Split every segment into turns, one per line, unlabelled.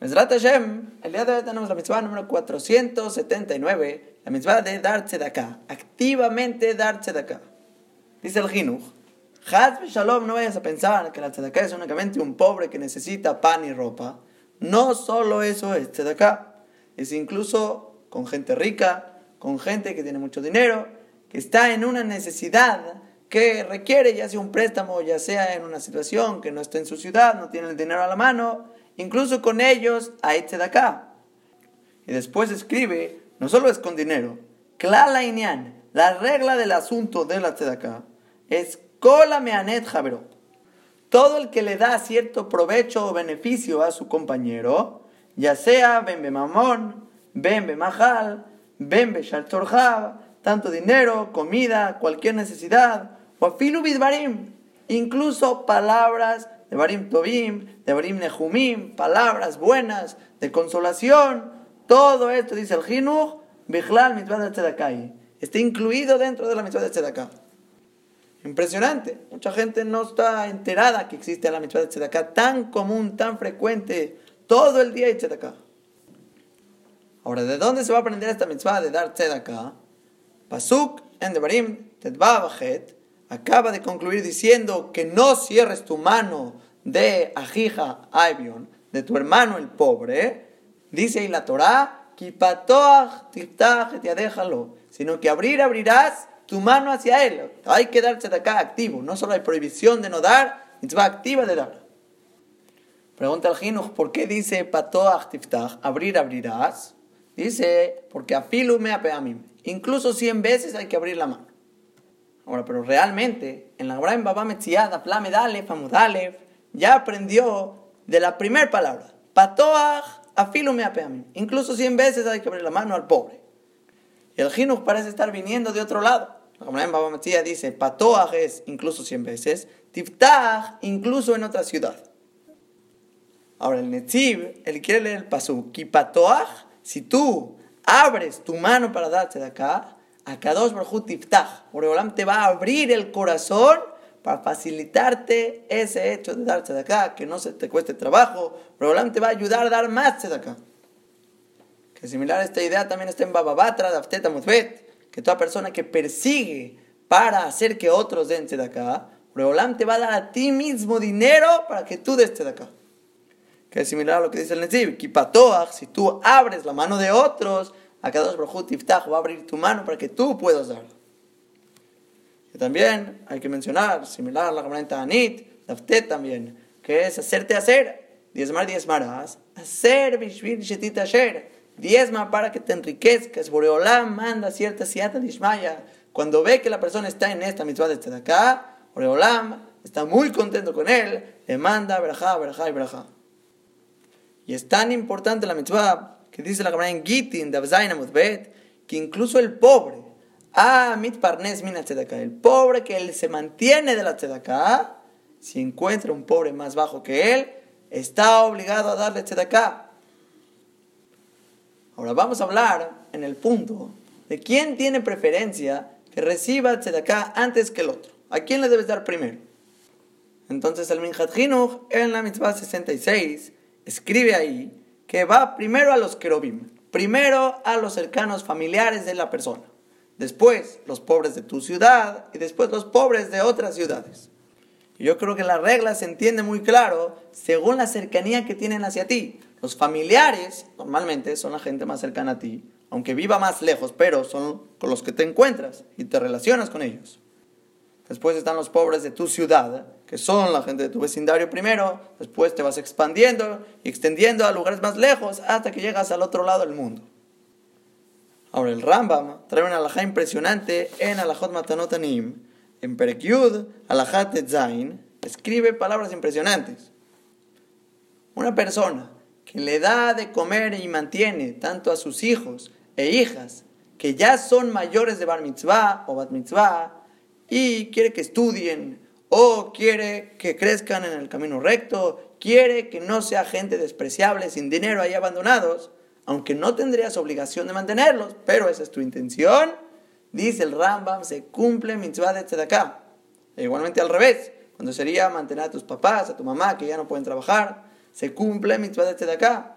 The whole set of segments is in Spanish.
Mesrat Hashem, el día de hoy tenemos la mitzvah número 479, la mitzvah de dar tzedakah, activamente dar tzedakah. Dice el Jinuch, Haz Shalom, no vayas a pensar que la tzedakah es únicamente un pobre que necesita pan y ropa. No solo eso es tzedakah, es incluso con gente rica, con gente que tiene mucho dinero, que está en una necesidad que requiere ya sea un préstamo, ya sea en una situación que no está en su ciudad, no tiene el dinero a la mano, incluso con ellos hay acá. Y después escribe, no solo es con dinero, Klala la regla del asunto de la acá es Kola Javero. Todo el que le da cierto provecho o beneficio a su compañero, ya sea Bembe Mamón, Bembe Mahal, Shaltorjav, tanto dinero, comida, cualquier necesidad, o afilu incluso palabras de Barim Tobim, de Barim Nehumim, palabras buenas, de consolación. Todo esto, dice el Jinuch, Bichlal mitzvah de. Está incluido dentro de la mitzvah de Tzedaká. Impresionante. Mucha gente no está enterada que existe la mitzvah de Tzedaká tan común, tan frecuente, todo el día hay Tzedaká. Ahora, ¿de dónde se va a aprender esta mitzvah de dar Tzedaká? Pasuk en Devarim Tetbabachet acaba de concluir diciendo que no cierres tu mano de Ajija Aibion, de tu hermano el pobre, dice ahí la Torah, sino que abrir, abrirás tu mano hacia él. Hay que darse de acá activo, no solo hay prohibición de no dar, va activa de dar. Pregunta al Jinuch, ¿por qué dice patoach tiftach, abrir, abrirás? Dice, porque afilu me apeamim. Incluso 100 veces hay que abrir la mano. Ahora, pero realmente, en la Abraham Baba Metziad, Flamed Aleph, ya aprendió de la primera palabra, Patoach, afilu meapeamim. Incluso 100 veces hay que abrir la mano al pobre. Y el Jinuch parece estar viniendo de otro lado. La Abraham Baba Metziad dice, Patoach es incluso 100 veces, Tiftach incluso en otra ciudad. Ahora, el Netziv, él quiere leer el pasuk, Patoach, si tú abres tu mano para darte de acá, Akadosh Baruj Tiftach. Boreolam te va a abrir el corazón para facilitarte ese hecho de darse de acá, que no se te cueste trabajo. Boreolam te va a ayudar a dar más de acá. Que similar a esta idea también está en Bababatra, Dafteta Muzbet, que toda persona que persigue para hacer que otros den de acá, Boreolam te va a dar a ti mismo dinero para que tú des de acá. Que es similar a lo que dice el Nezib, Kipatoach, si tú abres la mano de otros, Akadosh Baruj Tiftach va a abrir tu mano para que tú puedas dar. Y también hay que mencionar, similar a la Gemara Anit, Daftet también, que es hacerte hacer, diezmar, diezmarás, hacer bishvil shetit asher, diezma para que te enriquezcas, Boreolam manda cierta siata dishmaya, cuando ve que la persona está en esta mitzvah de acá, Boreolam está muy contento con él, le manda verajá, verajá y verajá. Y es tan importante la mitzvah que dice la Gemara en Gitin, de que incluso el pobre, ah, mit parnes mina el pobre que él se mantiene de la tzedakah, si encuentra un pobre más bajo que él, está obligado a darle tzedakah. Ahora vamos a hablar en el punto de quién tiene preferencia que reciba tzedakah antes que el otro. ¿A quién le debes dar primero? Entonces el Minhat Hinuch en la mitzvah 66 escribe ahí que va primero a los querubim, primero a los cercanos familiares de la persona, después los pobres de tu ciudad y después los pobres de otras ciudades. Yo creo que la regla se entiende muy claro según la cercanía que tienen hacia ti. Los familiares normalmente son la gente más cercana a ti, aunque viva más lejos, pero son con los que te encuentras y te relacionas con ellos. Después están los pobres de tu ciudad, que son la gente de tu vecindario primero. Después te vas expandiendo y extendiendo a lugares más lejos hasta que llegas al otro lado del mundo. Ahora el Rambam trae una alajá impresionante en Alajot Matanotanim. En Perekyud, Alajat Zain, escribe palabras impresionantes. Una persona que le da de comer y mantiene tanto a sus hijos e hijas que ya son mayores de bar mitzvah o bat mitzvah, y quiere que estudien o quiere que crezcan en el camino recto, quiere que no sea gente despreciable, sin dinero ahí abandonados, aunque no tendrías obligación de mantenerlos, pero esa es tu intención, dice el Rambam, se cumple mitzvah de tzedakah. E igualmente al revés, cuando sería mantener a tus papás, a tu mamá, que ya no pueden trabajar, se cumple mitzvah de tzedakah.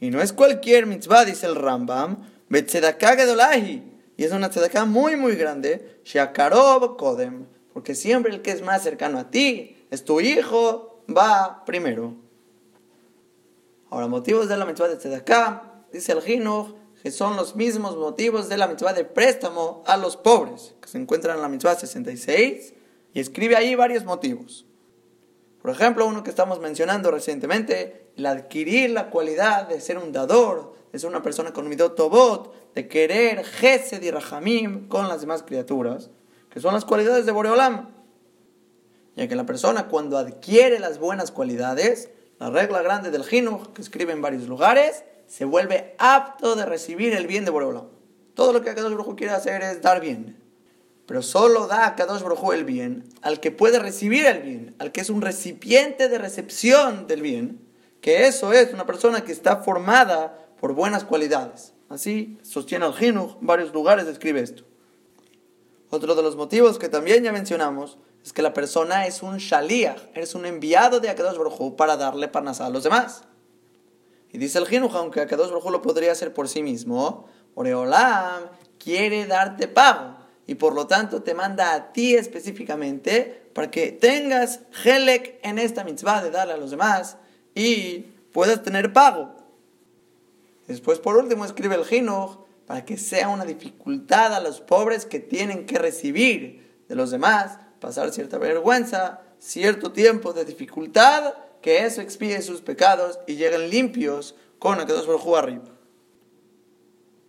Y no es cualquier mitzvah, dice el Rambam, Betzedaká Gedolahi. Y es una tzedaká muy, muy grande, Sheakarob Kodem. Porque siempre el que es más cercano a ti, es tu hijo, va primero. Ahora, motivos de la mitzvah de tzedaká, dice el Jinuch, que son los mismos motivos de la mitzvah de préstamo a los pobres, que se encuentran en la mitzvah 66, y escribe ahí varios motivos. Por ejemplo, uno que estamos mencionando recientemente, el adquirir la cualidad de ser un dador, de ser una persona con midot tobot, de querer gesed y rahamim con las demás criaturas, que son las cualidades de Boreolam. Ya que la persona cuando adquiere las buenas cualidades, la regla grande del Jinuch, que escribe en varios lugares, se vuelve apto de recibir el bien de Boreolam. Todo lo que Akadosh Baruj quiere hacer es dar bien. Pero solo da a Kadosh el bien al que puede recibir el bien, al que es un recipiente de recepción del bien, que eso es una persona que está formada por buenas cualidades. Así sostiene el Jinuch, en varios lugares describe esto. Otro de los motivos que también ya mencionamos es que la persona es un shaliach, es un enviado de Akadosh Baruj para darle parnasá a los demás. Y dice el Jinuch, aunque Akadosh Baruj lo podría hacer por sí mismo, Oreolam quiere darte pago y por lo tanto te manda a ti específicamente para que tengas helek en esta mitzvah de darle a los demás y puedas tener pago. Después, por último, escribe el Jinuch para que sea una dificultad a los pobres que tienen que recibir de los demás, pasar cierta vergüenza, cierto tiempo de dificultad, que eso expide sus pecados y lleguen limpios con el que dos por arriba.